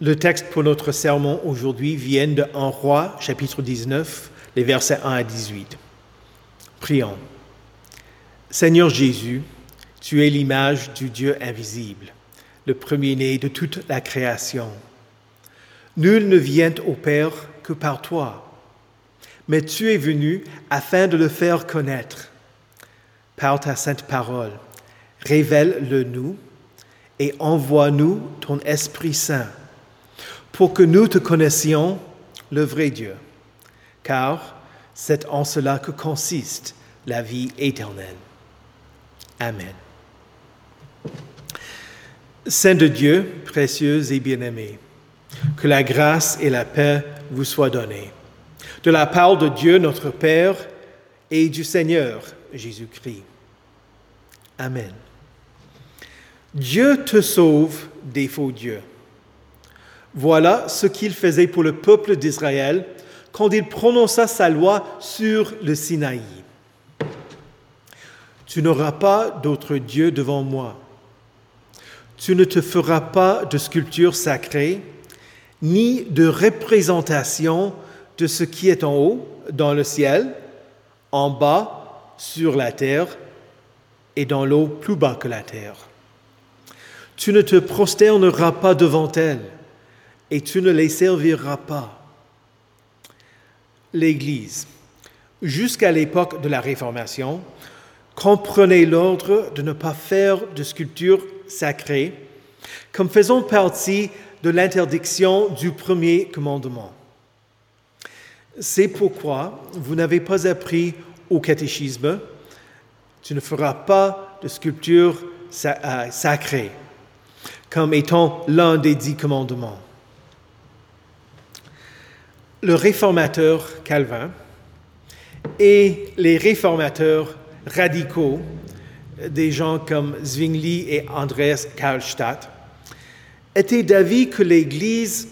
Le texte pour notre sermon aujourd'hui vient de 1 Roi, chapitre 19, les versets 1 à 18. Prions. Seigneur Jésus, tu es l'image du Dieu invisible, le premier-né de toute la création. Nul ne vient au Père que par toi, mais tu es venu afin de le faire connaître. Par ta sainte parole, révèle-le nous et envoie-nous ton Esprit Saint pour que nous te connaissions le vrai Dieu, car c'est en cela que consiste la vie éternelle. Amen. Saint de Dieu, précieux et bien-aimé, que la grâce et la paix vous soient données. De la part de Dieu notre Père et du Seigneur Jésus-Christ. Amen. Dieu te sauve des faux dieux. Voilà ce qu'il faisait pour le peuple d'Israël quand il prononça sa loi sur le Sinaï. Tu n'auras pas d'autre Dieu devant moi. Tu ne te feras pas de sculpture sacrée, ni de représentation de ce qui est en haut, dans le ciel, en bas, sur la terre, et dans l'eau plus bas que la terre. Tu ne te prosterneras pas devant elles et tu ne les serviras pas. L'Église, jusqu'à l'époque de la Réformation, comprenait l'ordre de ne pas faire de sculpture sacrée comme faisant partie de l'interdiction du premier commandement. C'est pourquoi vous n'avez pas appris au catéchisme, tu ne feras pas de sculpture euh, sacrée comme étant l'un des dix commandements le réformateur Calvin et les réformateurs radicaux, des gens comme Zwingli et Andreas Karlstadt, étaient d'avis que l'Église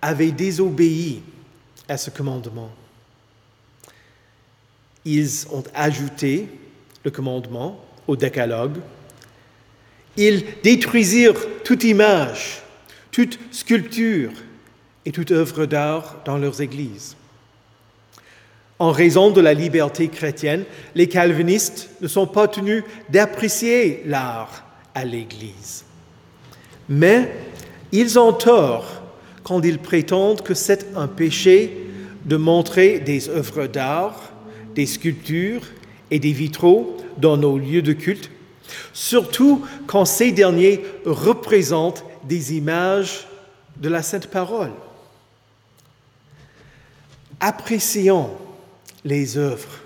avait désobéi à ce commandement. Ils ont ajouté le commandement au décalogue. Ils détruisirent toute image, toute sculpture, et toute œuvre d'art dans leurs églises. En raison de la liberté chrétienne, les calvinistes ne sont pas tenus d'apprécier l'art à l'Église. Mais ils ont tort quand ils prétendent que c'est un péché de montrer des œuvres d'art, des sculptures et des vitraux dans nos lieux de culte, surtout quand ces derniers représentent des images de la Sainte Parole apprécions les œuvres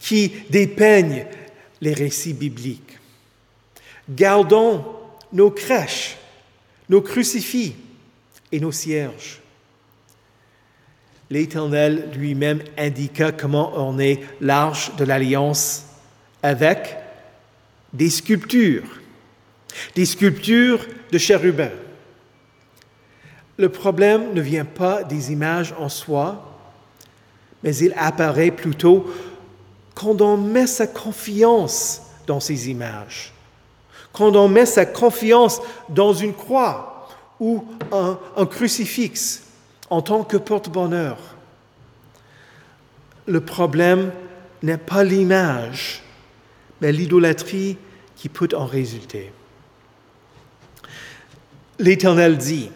qui dépeignent les récits bibliques. Gardons nos crèches, nos crucifix et nos cierges. L'Éternel lui-même indiqua comment orner l'arche de l'Alliance avec des sculptures, des sculptures de chérubins. Le problème ne vient pas des images en soi, mais il apparaît plutôt quand on met sa confiance dans ces images, quand on met sa confiance dans une croix ou un, crucifix en tant que porte-bonheur. Le problème n'est pas l'image, mais l'idolâtrie qui peut en résulter. L'Éternel dit,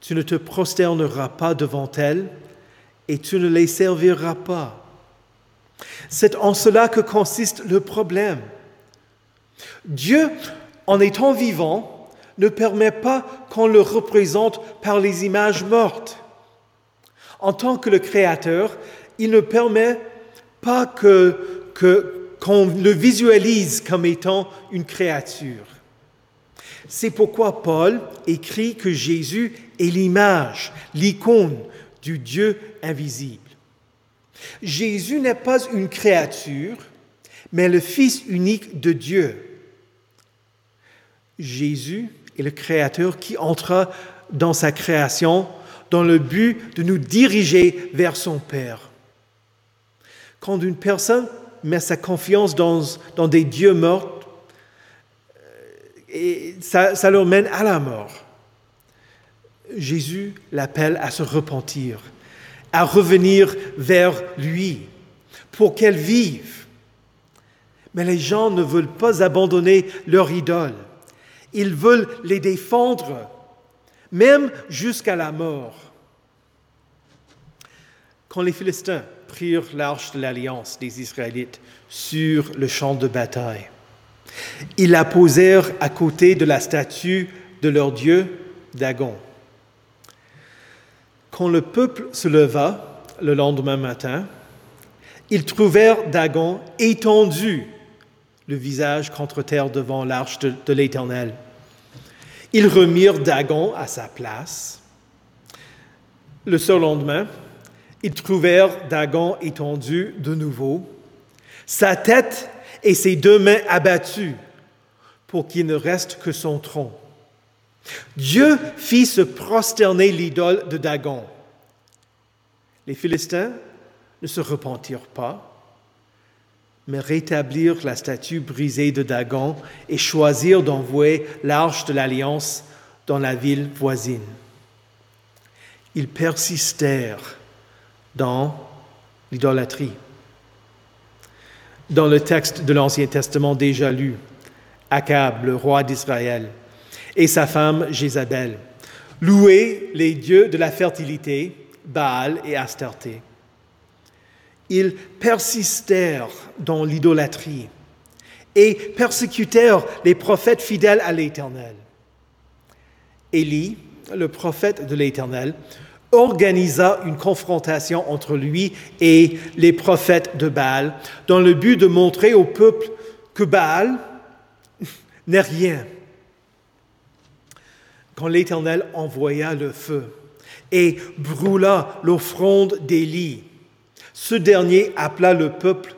tu ne te prosterneras pas devant elle, et tu ne les serviras pas. C'est en cela que consiste le problème. Dieu, en étant vivant, ne permet pas qu'on le représente par les images mortes. En tant que le Créateur, il ne permet pas que, qu'on le visualise comme étant une créature. C'est pourquoi Paul écrit que Jésus est l'image, l'icône du Dieu invisible. Jésus n'est pas une créature, mais le Fils unique de Dieu. Jésus est le Créateur qui entra dans sa création dans le but de nous diriger vers son Père. Quand une personne met sa confiance dans, des dieux morts, euh, ça leur mène à la mort. Jésus l'appelle à se repentir, à revenir vers lui, pour qu'elle vive. Mais les gens ne veulent pas abandonner leur idole. Ils veulent les défendre, même jusqu'à la mort. Quand les Philistins prirent l'arche de l'alliance des Israélites sur le champ de bataille, ils la posèrent à côté de la statue de leur dieu Dagon. Quand le peuple se leva le lendemain matin, ils trouvèrent Dagon étendu, le visage contre terre devant l'arche de, l'Éternel. Ils remirent Dagon à sa place. Le surlendemain, ils trouvèrent Dagon étendu de nouveau, sa tête et ses deux mains abattues, pour qu'il ne reste que son tronc. Dieu fit se prosterner l'idole de Dagon. Les Philistins ne se repentirent pas, mais rétablirent la statue brisée de Dagon et choisirent d'envoyer l'arche de l'alliance dans la ville voisine. Ils persistèrent dans l'idolâtrie. Dans le texte de l'Ancien Testament déjà lu, Akab, le roi d'Israël, et sa femme Jézabel, louaient les dieux de la fertilité, Baal et Astarté. Ils persistèrent dans l'idolâtrie et persécutèrent les prophètes fidèles à l'Éternel. Élie, le prophète de l'Éternel, organisa une confrontation entre lui et les prophètes de Baal dans le but de montrer au peuple que Baal n'est rien. Quand l'Éternel envoya le feu et brûla l'offrande d'Élie, ce dernier appela le peuple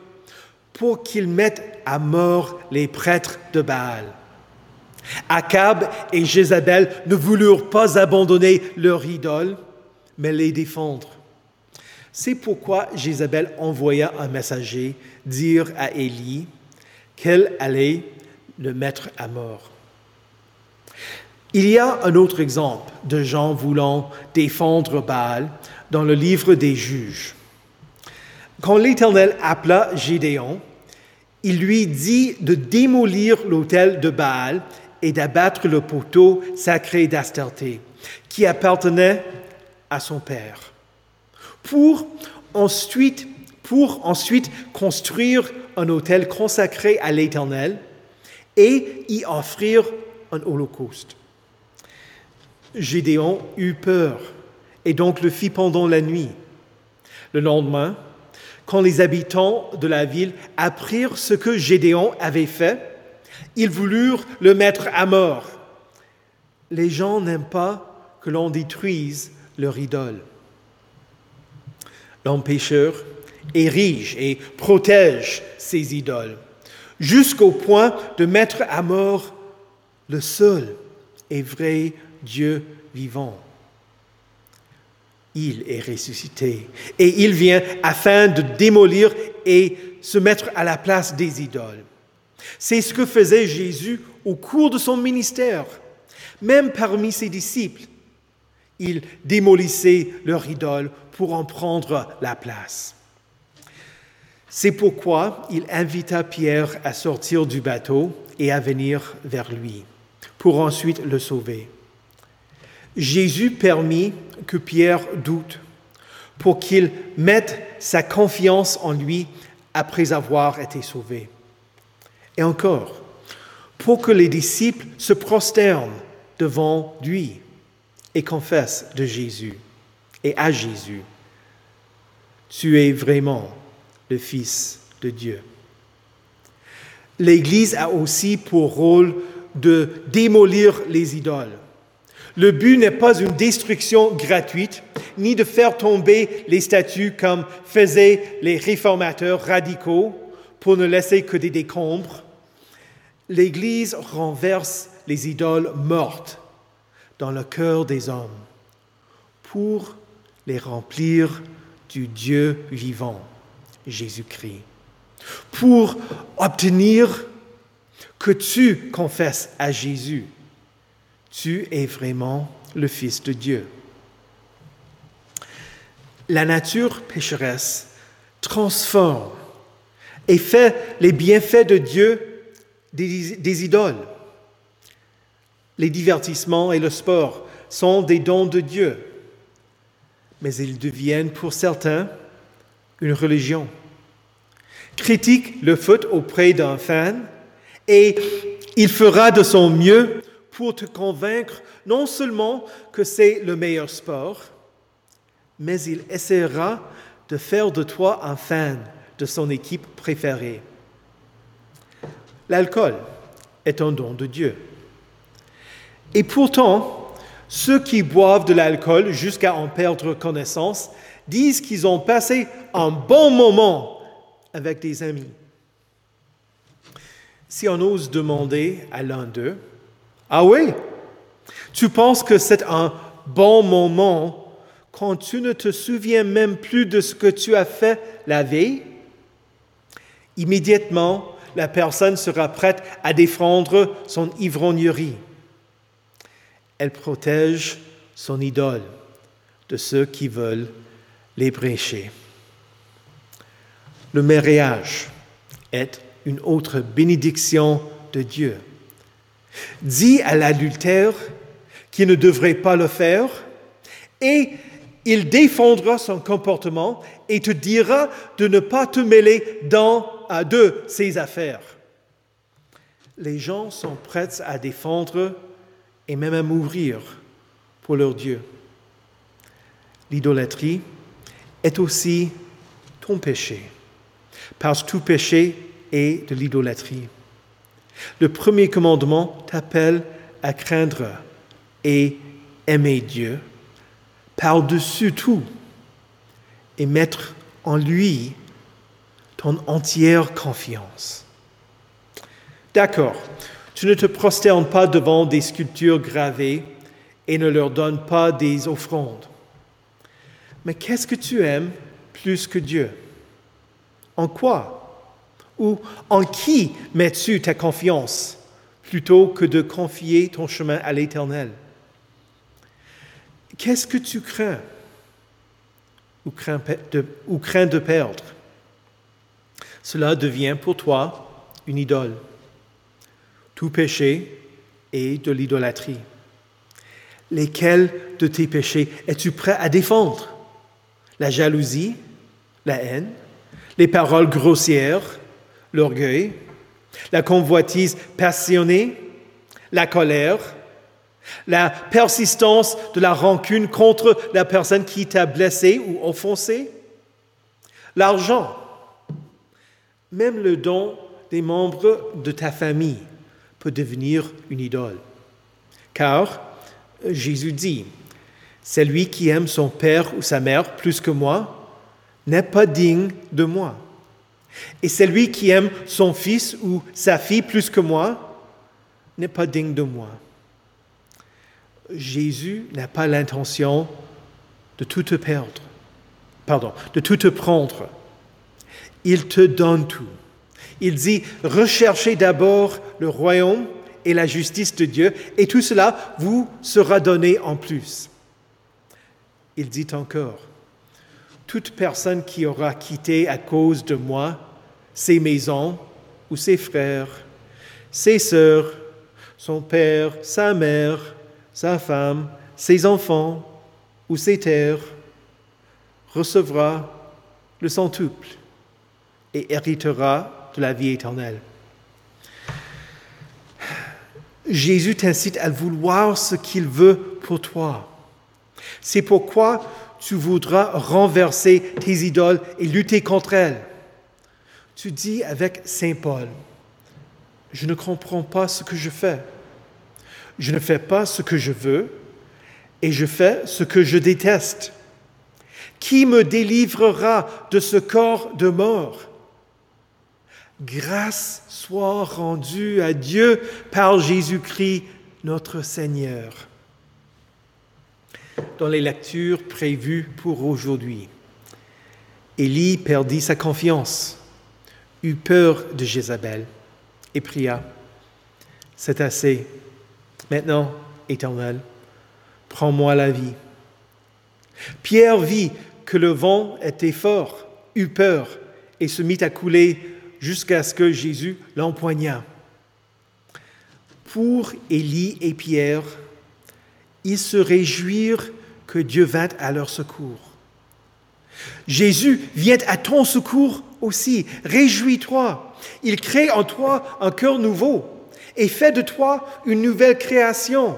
pour qu'il mette à mort les prêtres de Baal. Akab et Jézabel ne voulurent pas abandonner leur idole, mais les défendre. C'est pourquoi Jézabel envoya un messager dire à Élie qu'elle allait le mettre à mort. Il y a un autre exemple de gens voulant défendre Baal dans le livre des juges. Quand l'Éternel appela Gédéon, il lui dit de démolir l'autel de Baal et d'abattre le poteau sacré d'Astarté, qui appartenait à son père, pour ensuite, pour ensuite construire un autel consacré à l'Éternel et y offrir un holocauste. Gédéon eut peur et donc le fit pendant la nuit. Le lendemain, quand les habitants de la ville apprirent ce que Gédéon avait fait, ils voulurent le mettre à mort. Les gens n'aiment pas que l'on détruise leur idole. L'homme pécheur érige et protège ses idoles jusqu'au point de mettre à mort le seul et vrai Dieu vivant. Il est ressuscité et il vient afin de démolir et se mettre à la place des idoles. C'est ce que faisait Jésus au cours de son ministère. Même parmi ses disciples, il démolissait leur idole pour en prendre la place. C'est pourquoi il invita Pierre à sortir du bateau et à venir vers lui, pour ensuite le sauver. Jésus permit que Pierre doute pour qu'il mette sa confiance en lui après avoir été sauvé. Et encore, pour que les disciples se prosternent devant lui et confessent de Jésus et à Jésus, tu es vraiment le Fils de Dieu. L'Église a aussi pour rôle de démolir les idoles le but n'est pas une destruction gratuite, ni de faire tomber les statues comme faisaient les réformateurs radicaux pour ne laisser que des décombres. L'Église renverse les idoles mortes dans le cœur des hommes pour les remplir du Dieu vivant, Jésus-Christ, pour obtenir que tu confesses à Jésus tu es vraiment le Fils de Dieu. La nature pécheresse transforme et fait les bienfaits de Dieu des, idoles. Les divertissements et le sport sont des dons de Dieu, mais ils deviennent pour certains une religion. Critique le foot auprès d'un fan et il fera de son mieux pour te convaincre non seulement que c'est le meilleur sport, mais il essaiera de faire de toi un fan de son équipe préférée. L'alcool est un don de Dieu. Et pourtant, ceux qui boivent de l'alcool jusqu'à en perdre connaissance disent qu'ils ont passé un bon moment avec des amis. Si on ose demander à l'un d'eux, ah oui, tu penses que c'est un bon moment quand tu ne te souviens même plus de ce que tu as fait la veille? Immédiatement, la personne sera prête à défendre son ivrognerie. Elle protège son idole de ceux qui veulent les brécher. Le mariage est une autre bénédiction de Dieu. Dis à l'adultère qu'il ne devrait pas le faire et il défendra son comportement et te dira de ne pas te mêler dans à de ses affaires. Les gens sont prêts à défendre et même à mourir pour leur Dieu. L'idolâtrie est aussi ton péché, parce que tout péché est de l'idolâtrie. Le premier commandement t'appelle à craindre et aimer Dieu par-dessus tout et mettre en lui ton entière confiance. D'accord, tu ne te prosternes pas devant des sculptures gravées et ne leur donnes pas des offrandes. Mais qu'est-ce que tu aimes plus que Dieu? En quoi? Ou en qui mets-tu ta confiance plutôt que de confier ton chemin à l'Éternel? Qu'est-ce que tu crains ou crains de, perdre? Cela devient pour toi une idole. Tout péché est de l'idolâtrie. Lesquels de tes péchés es-tu prêt à défendre? La jalousie, la haine, les paroles grossières, l'orgueil, la convoitise passionnée, la colère, la persistance de la rancune contre la personne qui t'a blessé ou offensé, l'argent, même le don des membres de ta famille peut devenir une idole. Car Jésus dit, celui qui aime son père ou sa mère plus que moi n'est pas digne de moi. Et celui qui aime son fils ou sa fille plus que moi n'est pas digne de moi. Jésus n'a pas l'intention de tout te perdre, pardon, de tout te prendre. Il te donne tout. Il dit, recherchez d'abord le royaume et la justice de Dieu, et tout cela vous sera donné en plus. Il dit encore, toute personne qui aura quitté à cause de moi ses maisons ou ses frères, ses sœurs, son père, sa mère, sa femme, ses enfants ou ses terres, recevra le centuple et héritera de la vie éternelle. Jésus t'incite à vouloir ce qu'il veut pour toi. C'est pourquoi tu voudras renverser tes idoles et lutter contre elles. Tu dis avec Saint Paul, je ne comprends pas ce que je fais. Je ne fais pas ce que je veux et je fais ce que je déteste. Qui me délivrera de ce corps de mort? Grâce soit rendue à Dieu par Jésus-Christ notre Seigneur. Dans les lectures prévues pour aujourd'hui, Élie perdit sa confiance, eut peur de Jézabel et pria, C'est assez, Maintenant, Éternel, prends-moi la vie. Pierre vit que le vent était fort, eut peur et se mit à couler jusqu'à ce que Jésus l'empoigna. Pour Élie et Pierre, ils se réjouirent que Dieu vint à leur secours. Jésus vient à ton secours aussi. Réjouis-toi. Il crée en toi un cœur nouveau et fait de toi une nouvelle création.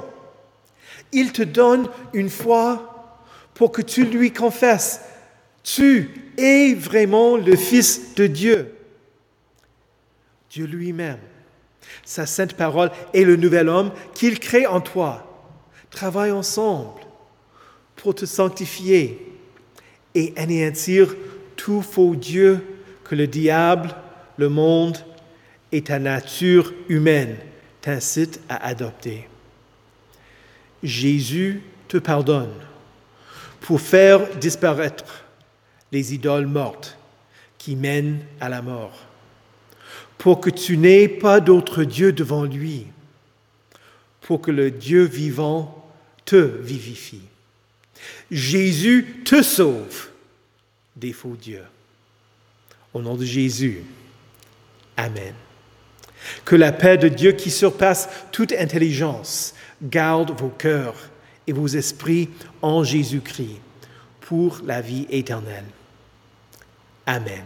Il te donne une foi pour que tu lui confesses. Tu es vraiment le Fils de Dieu. Dieu lui-même, sa sainte parole et le nouvel homme qu'il crée en toi travaillent ensemble pour te sanctifier. Et anéantir tout faux Dieu que le diable, le monde et ta nature humaine t'incitent à adopter. Jésus te pardonne pour faire disparaître les idoles mortes qui mènent à la mort, pour que tu n'aies pas d'autre Dieu devant lui, pour que le Dieu vivant te vivifie. Jésus te sauve des faux dieux. Au nom de Jésus, Amen. Que la paix de Dieu qui surpasse toute intelligence garde vos cœurs et vos esprits en Jésus-Christ pour la vie éternelle. Amen.